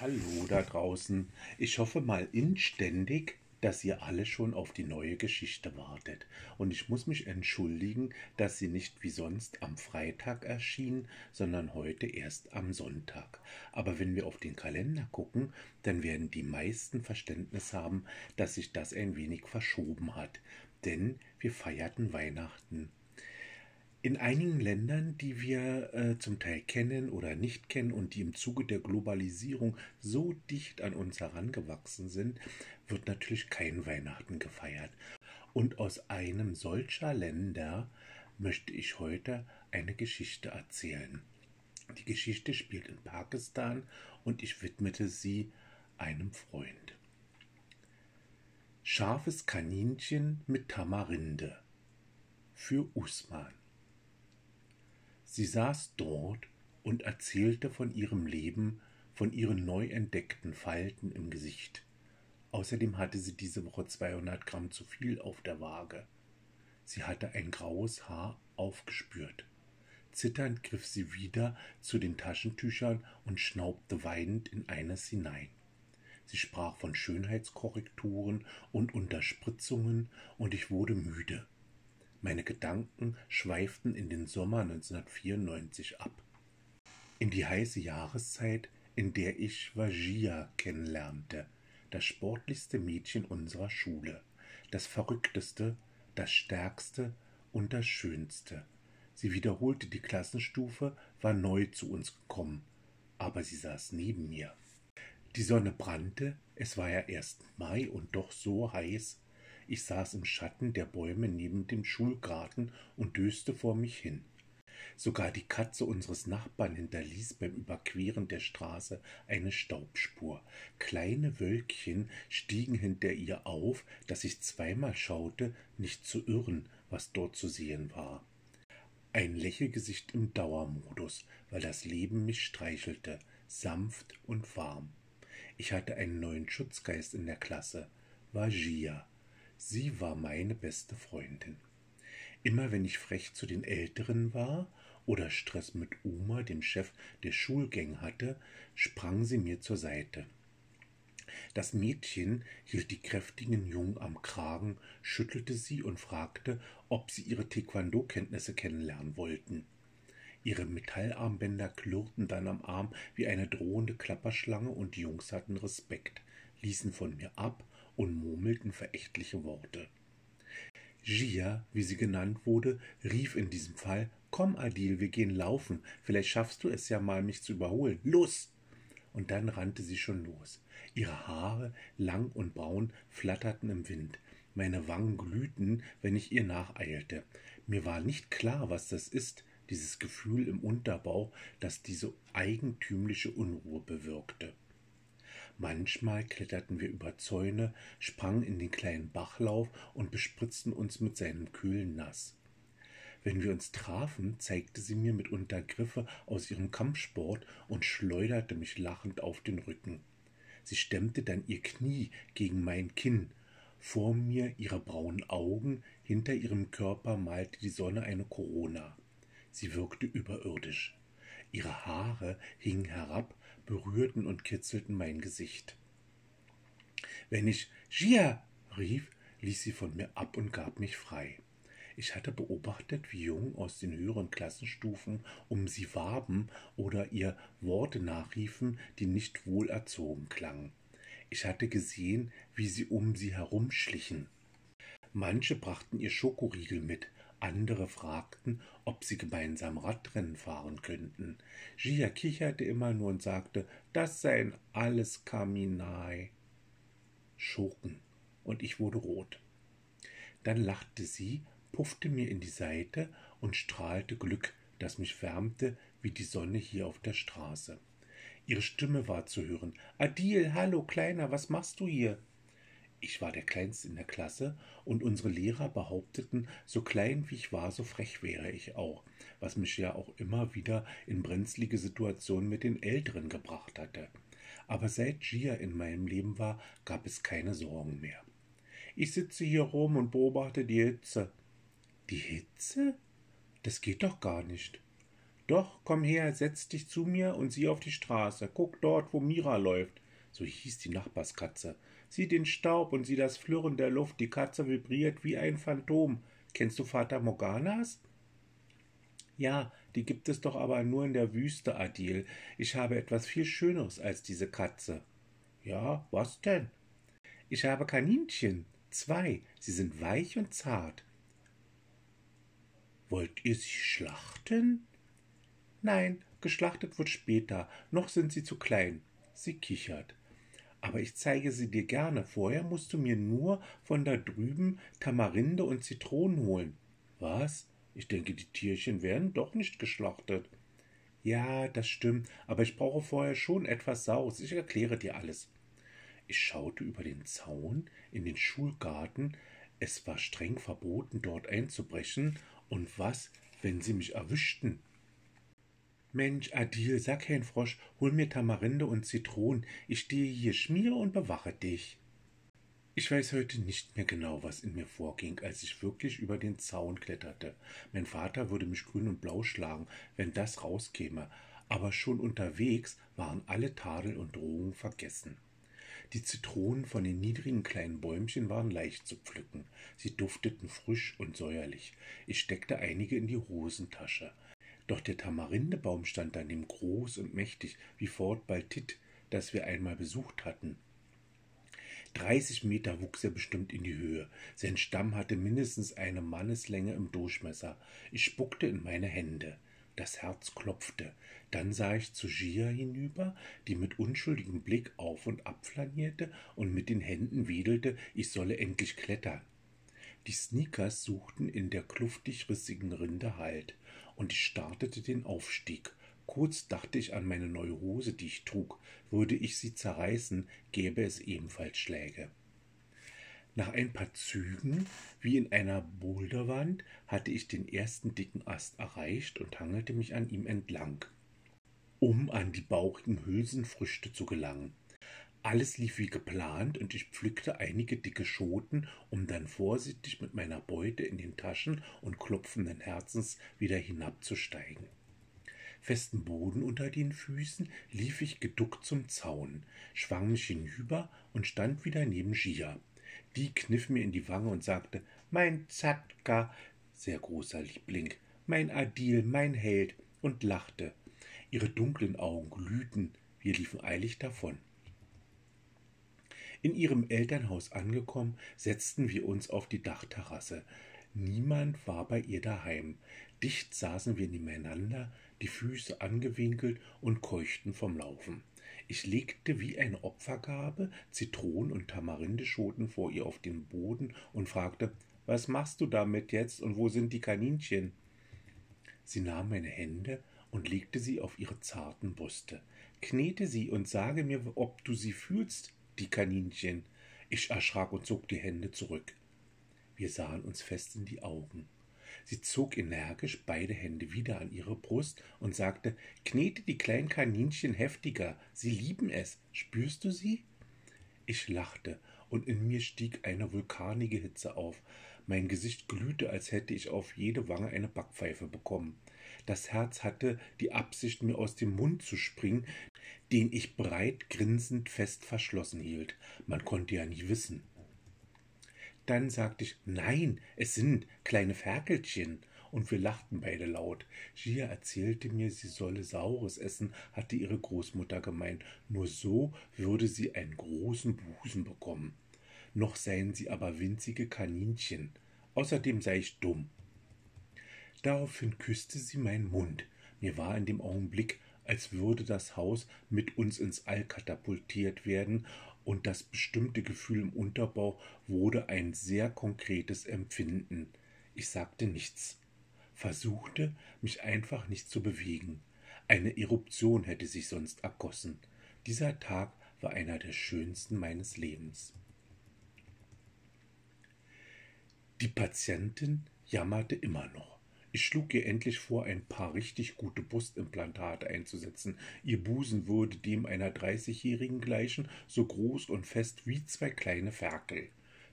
Hallo da draußen. Ich hoffe mal inständig, dass ihr alle schon auf die neue Geschichte wartet. Und ich muss mich entschuldigen, dass sie nicht wie sonst am Freitag erschien, sondern heute erst am Sonntag. Aber wenn wir auf den Kalender gucken, dann werden die meisten Verständnis haben, dass sich das ein wenig verschoben hat. Denn wir feierten Weihnachten. In einigen Ländern, die wir äh, zum Teil kennen oder nicht kennen und die im Zuge der Globalisierung so dicht an uns herangewachsen sind, wird natürlich kein Weihnachten gefeiert. Und aus einem solcher Länder möchte ich heute eine Geschichte erzählen. Die Geschichte spielt in Pakistan und ich widmete sie einem Freund. Scharfes Kaninchen mit Tamarinde für Usman. Sie saß dort und erzählte von ihrem Leben, von ihren neu entdeckten Falten im Gesicht. Außerdem hatte sie diese Woche 200 Gramm zu viel auf der Waage. Sie hatte ein graues Haar aufgespürt. Zitternd griff sie wieder zu den Taschentüchern und schnaubte weinend in eines hinein. Sie sprach von Schönheitskorrekturen und Unterspritzungen, und ich wurde müde. Meine Gedanken schweiften in den Sommer 1994 ab. In die heiße Jahreszeit, in der ich Vajia kennenlernte, das sportlichste Mädchen unserer Schule, das verrückteste, das stärkste und das schönste. Sie wiederholte die Klassenstufe, war neu zu uns gekommen, aber sie saß neben mir. Die Sonne brannte, es war ja erst Mai und doch so heiß, ich saß im Schatten der Bäume neben dem Schulgarten und döste vor mich hin. Sogar die Katze unseres Nachbarn hinterließ beim Überqueren der Straße eine Staubspur. Kleine Wölkchen stiegen hinter ihr auf, dass ich zweimal schaute, nicht zu irren, was dort zu sehen war. Ein Lächelgesicht im Dauermodus, weil das Leben mich streichelte, sanft und warm. Ich hatte einen neuen Schutzgeist in der Klasse, war Gia. Sie war meine beste Freundin. Immer wenn ich frech zu den Älteren war oder Stress mit Oma, dem Chef der Schulgänge hatte, sprang sie mir zur Seite. Das Mädchen hielt die kräftigen Jungen am Kragen, schüttelte sie und fragte, ob sie ihre Taekwondo-Kenntnisse kennenlernen wollten. Ihre Metallarmbänder klirrten dann am Arm wie eine drohende Klapperschlange und die Jungs hatten Respekt, ließen von mir ab und murmelten verächtliche Worte. Gia, wie sie genannt wurde, rief in diesem Fall Komm, Adil, wir gehen laufen, vielleicht schaffst du es ja mal, mich zu überholen. Los! Und dann rannte sie schon los. Ihre Haare, lang und braun, flatterten im Wind. Meine Wangen glühten, wenn ich ihr nacheilte. Mir war nicht klar, was das ist, dieses Gefühl im Unterbauch, das diese eigentümliche Unruhe bewirkte. Manchmal kletterten wir über Zäune, sprangen in den kleinen Bachlauf und bespritzten uns mit seinem kühlen Nass. Wenn wir uns trafen, zeigte sie mir mitunter Griffe aus ihrem Kampfsport und schleuderte mich lachend auf den Rücken. Sie stemmte dann ihr Knie gegen mein Kinn. Vor mir ihre braunen Augen, hinter ihrem Körper malte die Sonne eine Korona. Sie wirkte überirdisch. Ihre Haare hingen herab berührten und kitzelten mein Gesicht. Wenn ich Gia rief, ließ sie von mir ab und gab mich frei. Ich hatte beobachtet, wie Jungen aus den höheren Klassenstufen um sie warben oder ihr Worte nachriefen, die nicht wohlerzogen klangen. Ich hatte gesehen, wie sie um sie herumschlichen. Manche brachten ihr Schokoriegel mit, andere fragten, ob sie gemeinsam Radrennen fahren könnten. Gia kicherte immer nur und sagte, das seien alles Kaminai. Schurken. Und ich wurde rot. Dann lachte sie, puffte mir in die Seite und strahlte Glück, das mich wärmte wie die Sonne hier auf der Straße. Ihre Stimme war zu hören. Adil, hallo, Kleiner, was machst du hier? Ich war der Kleinste in der Klasse und unsere Lehrer behaupteten, so klein wie ich war, so frech wäre ich auch, was mich ja auch immer wieder in brenzlige Situationen mit den Älteren gebracht hatte. Aber seit Gia in meinem Leben war, gab es keine Sorgen mehr. Ich sitze hier rum und beobachte die Hitze. Die Hitze? Das geht doch gar nicht. Doch, komm her, setz dich zu mir und sieh auf die Straße. Guck dort, wo Mira läuft. So hieß die Nachbarskatze. Sieh den Staub und sieh das Flirren der Luft. Die Katze vibriert wie ein Phantom. Kennst du Vater Morganas? Ja, die gibt es doch aber nur in der Wüste, Adil. Ich habe etwas viel Schöneres als diese Katze. Ja, was denn? Ich habe Kaninchen. Zwei. Sie sind weich und zart. Wollt ihr sie schlachten? Nein, geschlachtet wird später. Noch sind sie zu klein. Sie kichert. Aber ich zeige sie dir gerne. Vorher musst du mir nur von da drüben Tamarinde und Zitronen holen. Was? Ich denke, die Tierchen werden doch nicht geschlachtet. Ja, das stimmt, aber ich brauche vorher schon etwas Saus. Ich erkläre dir alles. Ich schaute über den Zaun in den Schulgarten. Es war streng verboten, dort einzubrechen. Und was, wenn sie mich erwischten? Mensch, Adil, sag kein Frosch, hol mir Tamarinde und Zitronen. Ich stehe hier, schmiere und bewache dich. Ich weiß heute nicht mehr genau, was in mir vorging, als ich wirklich über den Zaun kletterte. Mein Vater würde mich grün und blau schlagen, wenn das rauskäme, aber schon unterwegs waren alle Tadel und Drohungen vergessen. Die Zitronen von den niedrigen kleinen Bäumchen waren leicht zu pflücken. Sie dufteten frisch und säuerlich. Ich steckte einige in die Hosentasche. Doch der Tamarindebaum stand daneben groß und mächtig wie Fort Baltit, das wir einmal besucht hatten. Dreißig Meter wuchs er bestimmt in die Höhe. Sein Stamm hatte mindestens eine Manneslänge im Durchmesser. Ich spuckte in meine Hände. Das Herz klopfte. Dann sah ich zu Gia hinüber, die mit unschuldigem Blick auf und ab flanierte und mit den Händen wedelte, ich solle endlich klettern. Die Sneakers suchten in der kluftig rissigen Rinde Halt, und ich startete den Aufstieg. Kurz dachte ich an meine neue Hose, die ich trug. Würde ich sie zerreißen, gäbe es ebenfalls Schläge. Nach ein paar Zügen, wie in einer Boulderwand, hatte ich den ersten dicken Ast erreicht und hangelte mich an ihm entlang, um an die bauchigen Hülsenfrüchte zu gelangen. Alles lief wie geplant und ich pflückte einige dicke Schoten, um dann vorsichtig mit meiner Beute in den Taschen und klopfenden Herzens wieder hinabzusteigen festen Boden unter den Füßen, lief ich geduckt zum Zaun, schwang mich hinüber und stand wieder neben Gia. Die kniff mir in die Wange und sagte, mein Zatka, sehr großer Liebling, mein Adil, mein Held, und lachte. Ihre dunklen Augen glühten, wir liefen eilig davon. In ihrem Elternhaus angekommen, setzten wir uns auf die Dachterrasse. Niemand war bei ihr daheim. Dicht saßen wir nebeneinander, die Füße angewinkelt und keuchten vom Laufen. Ich legte wie eine Opfergabe Zitronen- und Tamarindeschoten vor ihr auf den Boden und fragte, was machst du damit jetzt und wo sind die Kaninchen? Sie nahm meine Hände und legte sie auf ihre zarten Brüste. Knete sie und sage mir, ob du sie fühlst, die Kaninchen. Ich erschrak und zog die Hände zurück. Wir sahen uns fest in die Augen. Sie zog energisch beide Hände wieder an ihre Brust und sagte Knete die kleinen Kaninchen heftiger, sie lieben es. Spürst du sie? Ich lachte, und in mir stieg eine vulkanige Hitze auf. Mein Gesicht glühte, als hätte ich auf jede Wange eine Backpfeife bekommen. Das Herz hatte die Absicht, mir aus dem Mund zu springen, den ich breit grinsend fest verschlossen hielt. Man konnte ja nie wissen. Dann sagte ich, nein, es sind kleine Ferkelchen. Und wir lachten beide laut. Gia erzählte mir, sie solle Saures essen, hatte ihre Großmutter gemeint. Nur so würde sie einen großen Busen bekommen. Noch seien sie aber winzige Kaninchen. Außerdem sei ich dumm. Daraufhin küsste sie meinen Mund. Mir war in dem Augenblick, als würde das Haus mit uns ins All katapultiert werden und das bestimmte Gefühl im Unterbauch wurde ein sehr konkretes Empfinden. Ich sagte nichts, versuchte, mich einfach nicht zu bewegen. Eine Eruption hätte sich sonst ergossen. Dieser Tag war einer der schönsten meines Lebens. Die Patientin jammerte immer noch. Ich schlug ihr endlich vor, ein paar richtig gute Brustimplantate einzusetzen. Ihr Busen würde dem einer Dreißigjährigen gleichen, so groß und fest wie zwei kleine Ferkel.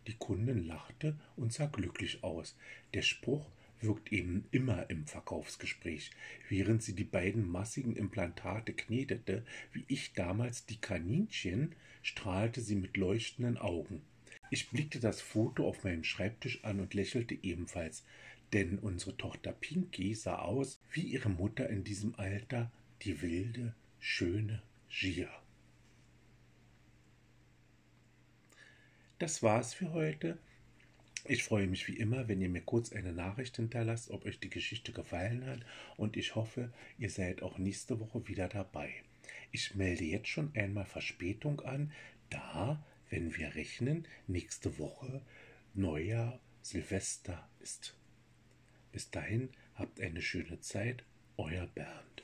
Die Kundin lachte und sah glücklich aus. Der Spruch, wirkt eben immer im Verkaufsgespräch, während sie die beiden massigen Implantate knetete, wie ich damals die Kaninchen, strahlte sie mit leuchtenden Augen. Ich blickte das Foto auf meinem Schreibtisch an und lächelte ebenfalls, denn unsere Tochter Pinky sah aus wie ihre Mutter in diesem Alter, die wilde, schöne Gia. Das war's für heute. Ich freue mich wie immer, wenn ihr mir kurz eine Nachricht hinterlasst, ob euch die Geschichte gefallen hat und ich hoffe, ihr seid auch nächste Woche wieder dabei. Ich melde jetzt schon einmal Verspätung an, da, wenn wir rechnen, nächste Woche Neujahr, Silvester ist. Bis dahin habt eine schöne Zeit, euer Bernd.